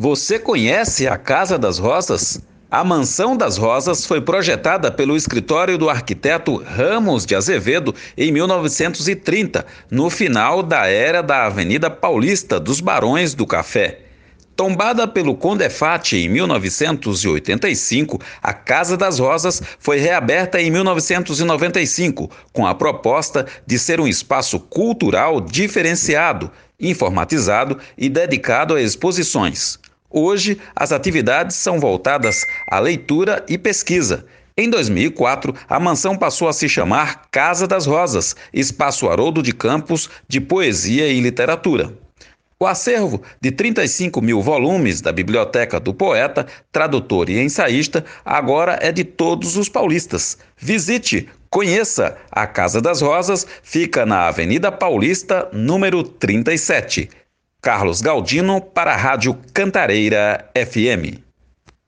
Você conhece a Casa das Rosas? A Mansão das Rosas foi projetada pelo escritório do arquiteto Ramos de Azevedo em 1930, no final da era da Avenida Paulista dos Barões do Café. Tombada pelo Condefate em 1985, a Casa das Rosas foi reaberta em 1995, com a proposta de ser um espaço cultural diferenciado, informatizado e dedicado a exposições. Hoje, as atividades são voltadas à leitura e pesquisa. Em 2004, a mansão passou a se chamar Casa das Rosas, espaço Haroldo de Campos de poesia e literatura. O acervo de 35 mil volumes da Biblioteca do Poeta, tradutor e ensaísta, agora é de todos os paulistas. Visite, conheça. A Casa das Rosas fica na Avenida Paulista, número 37. Carlos Galdino para a Rádio Cantareira FM.